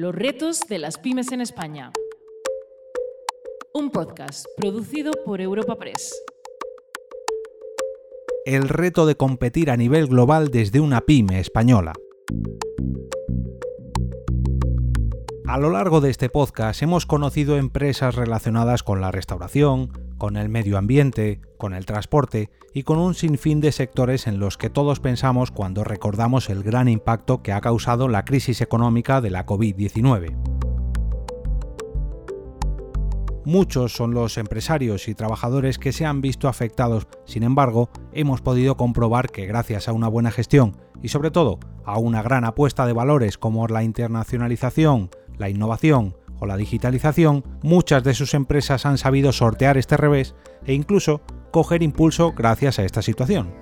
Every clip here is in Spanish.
Los retos de las pymes en España. Un podcast producido por Europa Press. El reto de competir a nivel global desde una pyme española. A lo largo de este podcast hemos conocido empresas relacionadas con la restauración, con el medio ambiente, con el transporte y con un sinfín de sectores en los que todos pensamos cuando recordamos el gran impacto que ha causado la crisis económica de la COVID-19. Muchos son los empresarios y trabajadores que se han visto afectados, sin embargo, hemos podido comprobar que gracias a una buena gestión y sobre todo a una gran apuesta de valores como la internacionalización, la innovación o la digitalización, muchas de sus empresas han sabido sortear este revés e incluso coger impulso gracias a esta situación.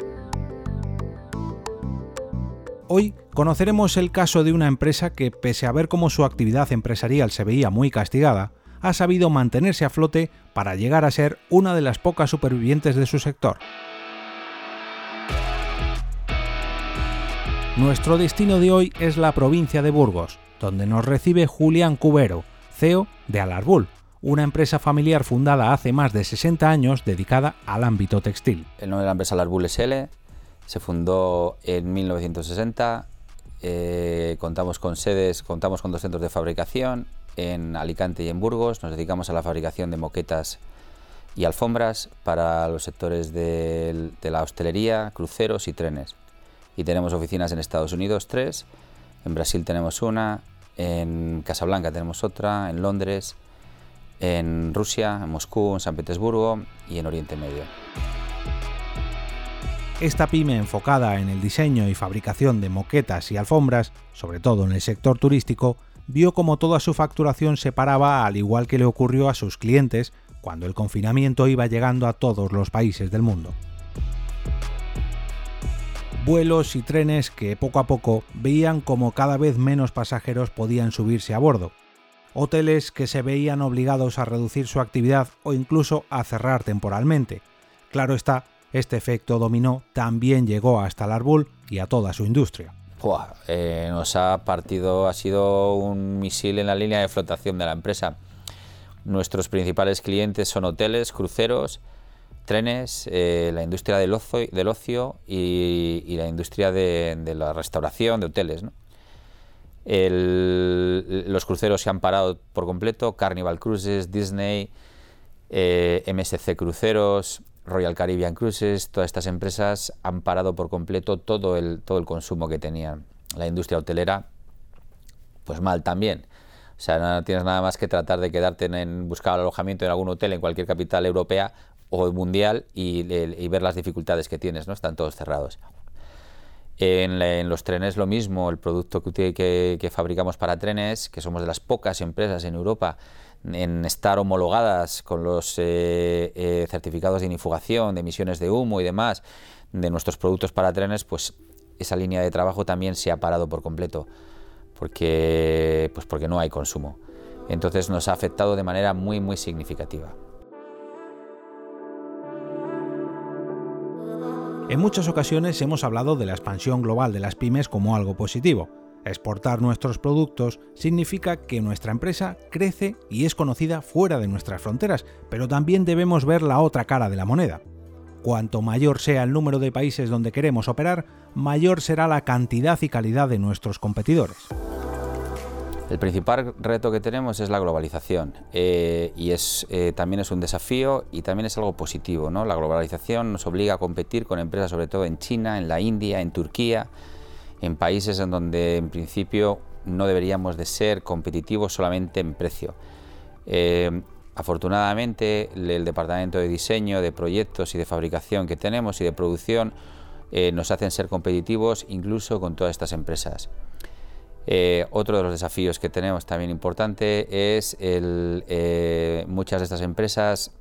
Hoy conoceremos el caso de una empresa que, pese a ver cómo su actividad empresarial se veía muy castigada, ha sabido mantenerse a flote para llegar a ser una de las pocas supervivientes de su sector. Nuestro destino de hoy es la provincia de Burgos, donde nos recibe Julián Cubero, CEO de Alarbul, una empresa familiar fundada hace más de 60 años dedicada al ámbito textil. El nombre de la empresa Alarbul SL se fundó en 1960. Eh, contamos con sedes, contamos con dos centros de fabricación en Alicante y en Burgos. Nos dedicamos a la fabricación de moquetas y alfombras para los sectores de la hostelería, cruceros y trenes. Y tenemos oficinas en Estados Unidos, tres, en Brasil tenemos una, en Casablanca tenemos otra, en Londres, en Rusia, en Moscú, en San Petersburgo y en Oriente Medio. Esta pyme enfocada en el diseño y fabricación de moquetas y alfombras, sobre todo en el sector turístico, vio como toda su facturación se paraba al igual que le ocurrió a sus clientes cuando el confinamiento iba llegando a todos los países del mundo vuelos y trenes que poco a poco veían como cada vez menos pasajeros podían subirse a bordo, hoteles que se veían obligados a reducir su actividad o incluso a cerrar temporalmente. Claro está, este efecto dominó también llegó hasta el Arbul y a toda su industria. Eh, nos ha partido, ha sido un misil en la línea de flotación de la empresa. Nuestros principales clientes son hoteles, cruceros, trenes, eh, la industria del ocio, del ocio y, la industria de, la restauración, de hoteles. los cruceros se han parado por completo, Carnival Cruises, Disney, eh, MSC Cruceros, Royal Caribbean Cruises, todas estas empresas han parado por completo todo el, todo el consumo que tenían. La industria hotelera, pues mal también. O sea, no tienes nada más que tratar de quedarte en buscar alojamiento en algún hotel en cualquier capital europea o mundial y, ver las dificultades que tienes, ¿no? Están todos cerrados. En, los trenes lo mismo, el producto que, que, fabricamos para trenes, que somos de las pocas empresas en Europa en estar homologadas con los eh, eh, certificados de inifugación, de emisiones de humo y demás de nuestros productos para trenes, pues esa línea de trabajo también se ha parado por completo, porque, pues porque no hay consumo. Entonces nos ha afectado de manera muy, muy significativa. En muchas ocasiones hemos hablado de la expansión global de las pymes como algo positivo. Exportar nuestros productos significa que nuestra empresa crece y es conocida fuera de nuestras fronteras, pero también debemos ver la otra cara de la moneda. Cuanto mayor sea el número de países donde queremos operar, mayor será la cantidad y calidad de nuestros competidores. El principal reto que tenemos es la globalización eh, y es, eh, también es un desafío y también es algo positivo. ¿no? La globalización nos obliga a competir con empresas sobre todo en China, en la India, en Turquía, en países en donde en principio no deberíamos de ser competitivos solamente en precio. Eh, afortunadamente el departamento de diseño, de proyectos y de fabricación que tenemos y de producción nos hacen ser competitivos incluso con todas estas empresas. Eh, otro de los desafíos que tenemos también importante es el, eh, muchas de estas empresas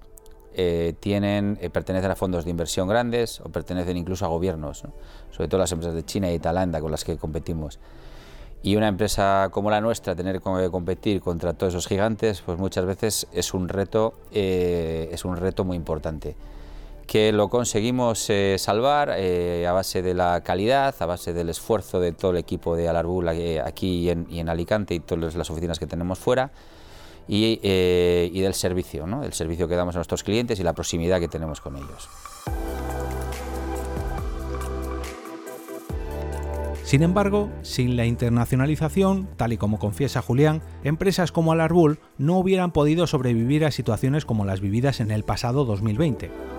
eh, tienen, pertenecen a fondos de inversión grandes o pertenecen incluso a gobiernos, sobre todo las empresas de China y Tailandia con las que competimos. Y una empresa como la nuestra, tener que competir contra todos esos gigantes, pues muchas veces es un reto, es un reto muy importante. Que lo conseguimos eh, salvar eh, a base de la calidad, a base del esfuerzo de todo el equipo de Alarbul aquí y en, Alicante y todas las oficinas que tenemos fuera y, y del servicio, ¿no? el servicio que damos a nuestros clientes y la proximidad que tenemos con ellos. Sin embargo, sin la internacionalización, tal y como confiesa Julián, empresas como Alarbul no hubieran podido sobrevivir a situaciones como las vividas en el pasado 2020.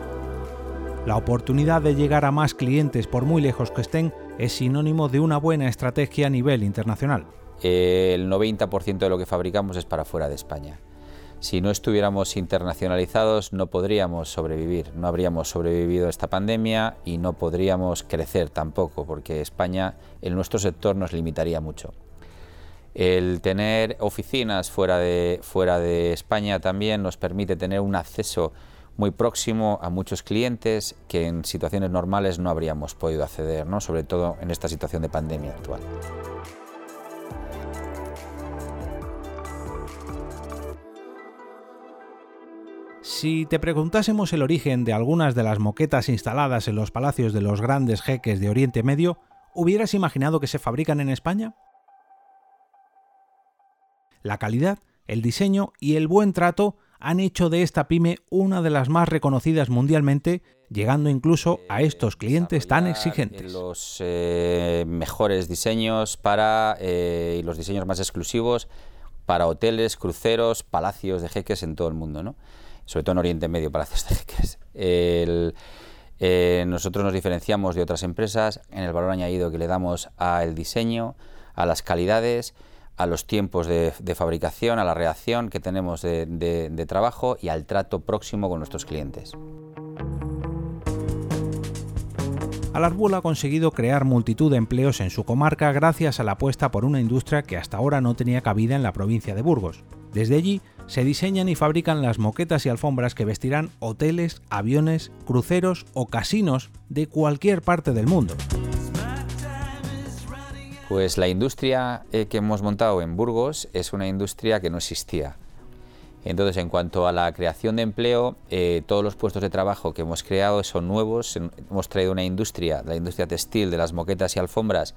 La oportunidad de llegar a más clientes por muy lejos que estén es sinónimo de una buena estrategia a nivel internacional. El 90% de lo que fabricamos es para fuera de España si no estuviéramos internacionalizados no podríamos sobrevivir, no habríamos sobrevivido a esta pandemia y no podríamos crecer tampoco, porque España en nuestro sector nos limitaría mucho. El tener oficinas fuera de, fuera de España también nos permite tener un acceso muy próximo a muchos clientes que en situaciones normales no habríamos podido acceder, ¿no? sobre todo en esta situación de pandemia actual. Si te preguntásemos el origen de algunas de las moquetas instaladas en los palacios de los grandes jeques de Oriente Medio, ¿hubieras imaginado que se fabrican en España? La calidad, el diseño y el buen trato han hecho de esta pyme una de las más reconocidas mundialmente, llegando incluso a estos clientes tan exigentes. Los eh, mejores diseños para eh, y los diseños más exclusivos para hoteles, cruceros, palacios de jeques en todo el mundo, ¿no? sobre todo en Oriente Medio, para hacer jeques. El, eh, nosotros nos diferenciamos de otras empresas en el valor añadido que le damos al diseño, a las calidades, a los tiempos de, fabricación, a la reacción que tenemos de, trabajo y al trato próximo con nuestros clientes. Alarbul ha conseguido crear multitud de empleos en su comarca gracias a la apuesta por una industria que hasta ahora no tenía cabida en la provincia de Burgos. Desde allí se diseñan y fabrican las moquetas y alfombras que vestirán hoteles, aviones, cruceros o casinos de cualquier parte del mundo. Pues la industria eh, que hemos montado en Burgos es una industria que no existía. Entonces, en cuanto a la creación de empleo, eh, todos los puestos de trabajo que hemos creado son nuevos. Hemos traído una industria, la industria textil de las moquetas y alfombras,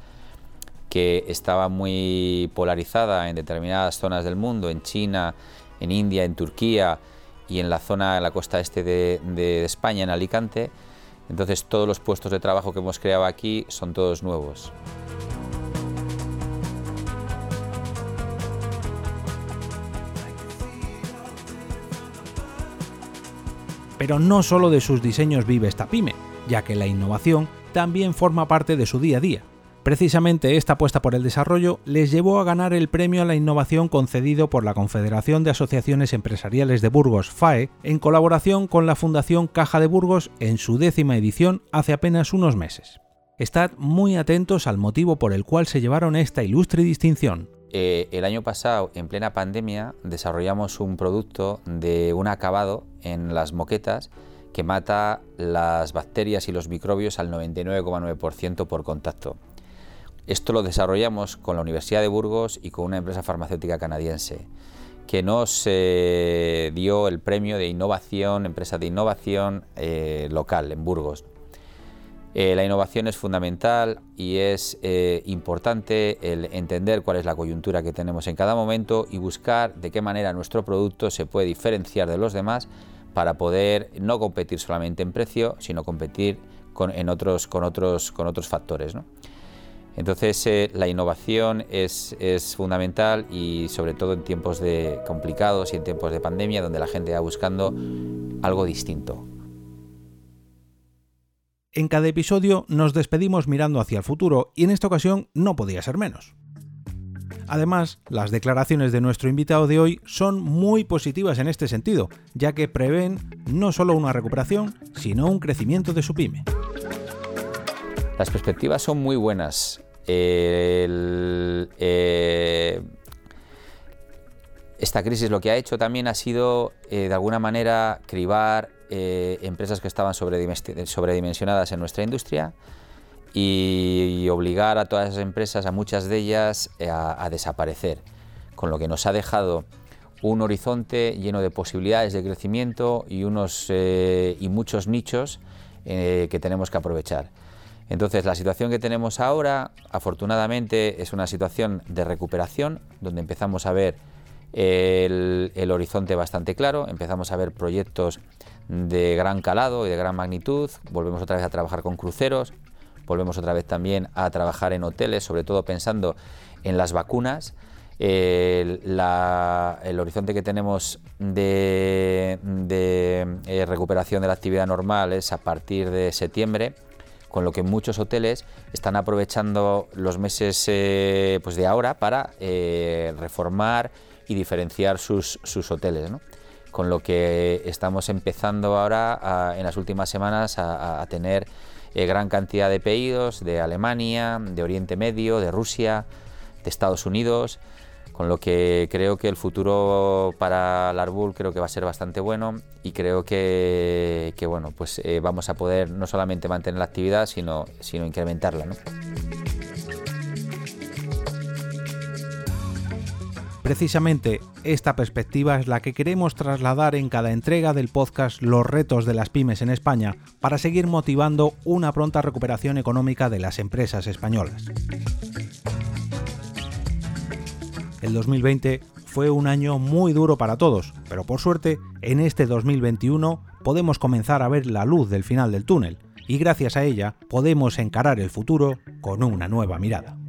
que estaba muy polarizada en determinadas zonas del mundo, en China, en India, en Turquía y en la zona, en la costa este de, España, en Alicante. Entonces todos los puestos de trabajo que hemos creado aquí son todos nuevos. Pero no solo de sus diseños vive esta pyme, ya que la innovación también forma parte de su día a día. Precisamente esta apuesta por el desarrollo les llevó a ganar el premio a la innovación concedido por la Confederación de Asociaciones Empresariales de Burgos, FAE, en colaboración con la Fundación Caja de Burgos en su décima edición hace apenas unos meses. Estad muy atentos al motivo por el cual se llevaron esta ilustre distinción. Eh, el año pasado, en plena pandemia, desarrollamos un producto de un acabado en las moquetas que mata las bacterias y los microbios al 99,9% por contacto. Esto lo desarrollamos con la Universidad de Burgos y con una empresa farmacéutica canadiense que nos eh, dio el premio de innovación, empresa de innovación eh, local en Burgos. Eh, la innovación es fundamental y es importante el entender cuál es la coyuntura que tenemos en cada momento y buscar de qué manera nuestro producto se puede diferenciar de los demás para poder no competir solamente en precio, sino competir con, en otros, con, otros, con otros factores. Entonces eh, la innovación es, fundamental y sobre todo en tiempos de complicados y en tiempos de pandemia donde la gente va buscando algo distinto. En cada episodio nos despedimos mirando hacia el futuro y en esta ocasión no podía ser menos. Además, las declaraciones de nuestro invitado de hoy son muy positivas en este sentido, ya que prevén no solo una recuperación, sino un crecimiento de su pyme. Las perspectivas son muy buenas. Eh, esta crisis lo que ha hecho también ha sido, eh, de alguna manera, cribar eh, empresas que estaban sobredimensionadas en nuestra industria y, obligar a todas esas empresas, a muchas de ellas, a, desaparecer, con lo que nos ha dejado un horizonte lleno de posibilidades de crecimiento y, unos, eh, y muchos nichos eh, que tenemos que aprovechar. Entonces, la situación que tenemos ahora, afortunadamente, es una situación de recuperación, donde empezamos a ver el, horizonte bastante claro, empezamos a ver proyectos de gran calado y de gran magnitud, volvemos otra vez a trabajar con cruceros, volvemos otra vez también a trabajar en hoteles, sobre todo pensando en las vacunas. El, horizonte que tenemos de, eh, recuperación de la actividad normal es a partir de septiembre, con lo que muchos hoteles están aprovechando los meses eh, pues de ahora para eh, reformar y diferenciar sus, hoteles. Con lo que estamos empezando ahora en las últimas semanas a, a tener gran cantidad de pedidos de Alemania, de Oriente Medio, de Rusia, de Estados Unidos con lo que creo que el futuro para Larbul creo que va a ser bastante bueno y creo que, bueno, pues eh, vamos a poder no solamente mantener la actividad, sino, sino incrementarla. Precisamente esta perspectiva es la que queremos trasladar en cada entrega del podcast Los retos de las pymes en España para seguir motivando una pronta recuperación económica de las empresas españolas. El 2020 fue un año muy duro para todos, pero por suerte, en este 2021 podemos comenzar a ver la luz del final del túnel y gracias a ella podemos encarar el futuro con una nueva mirada.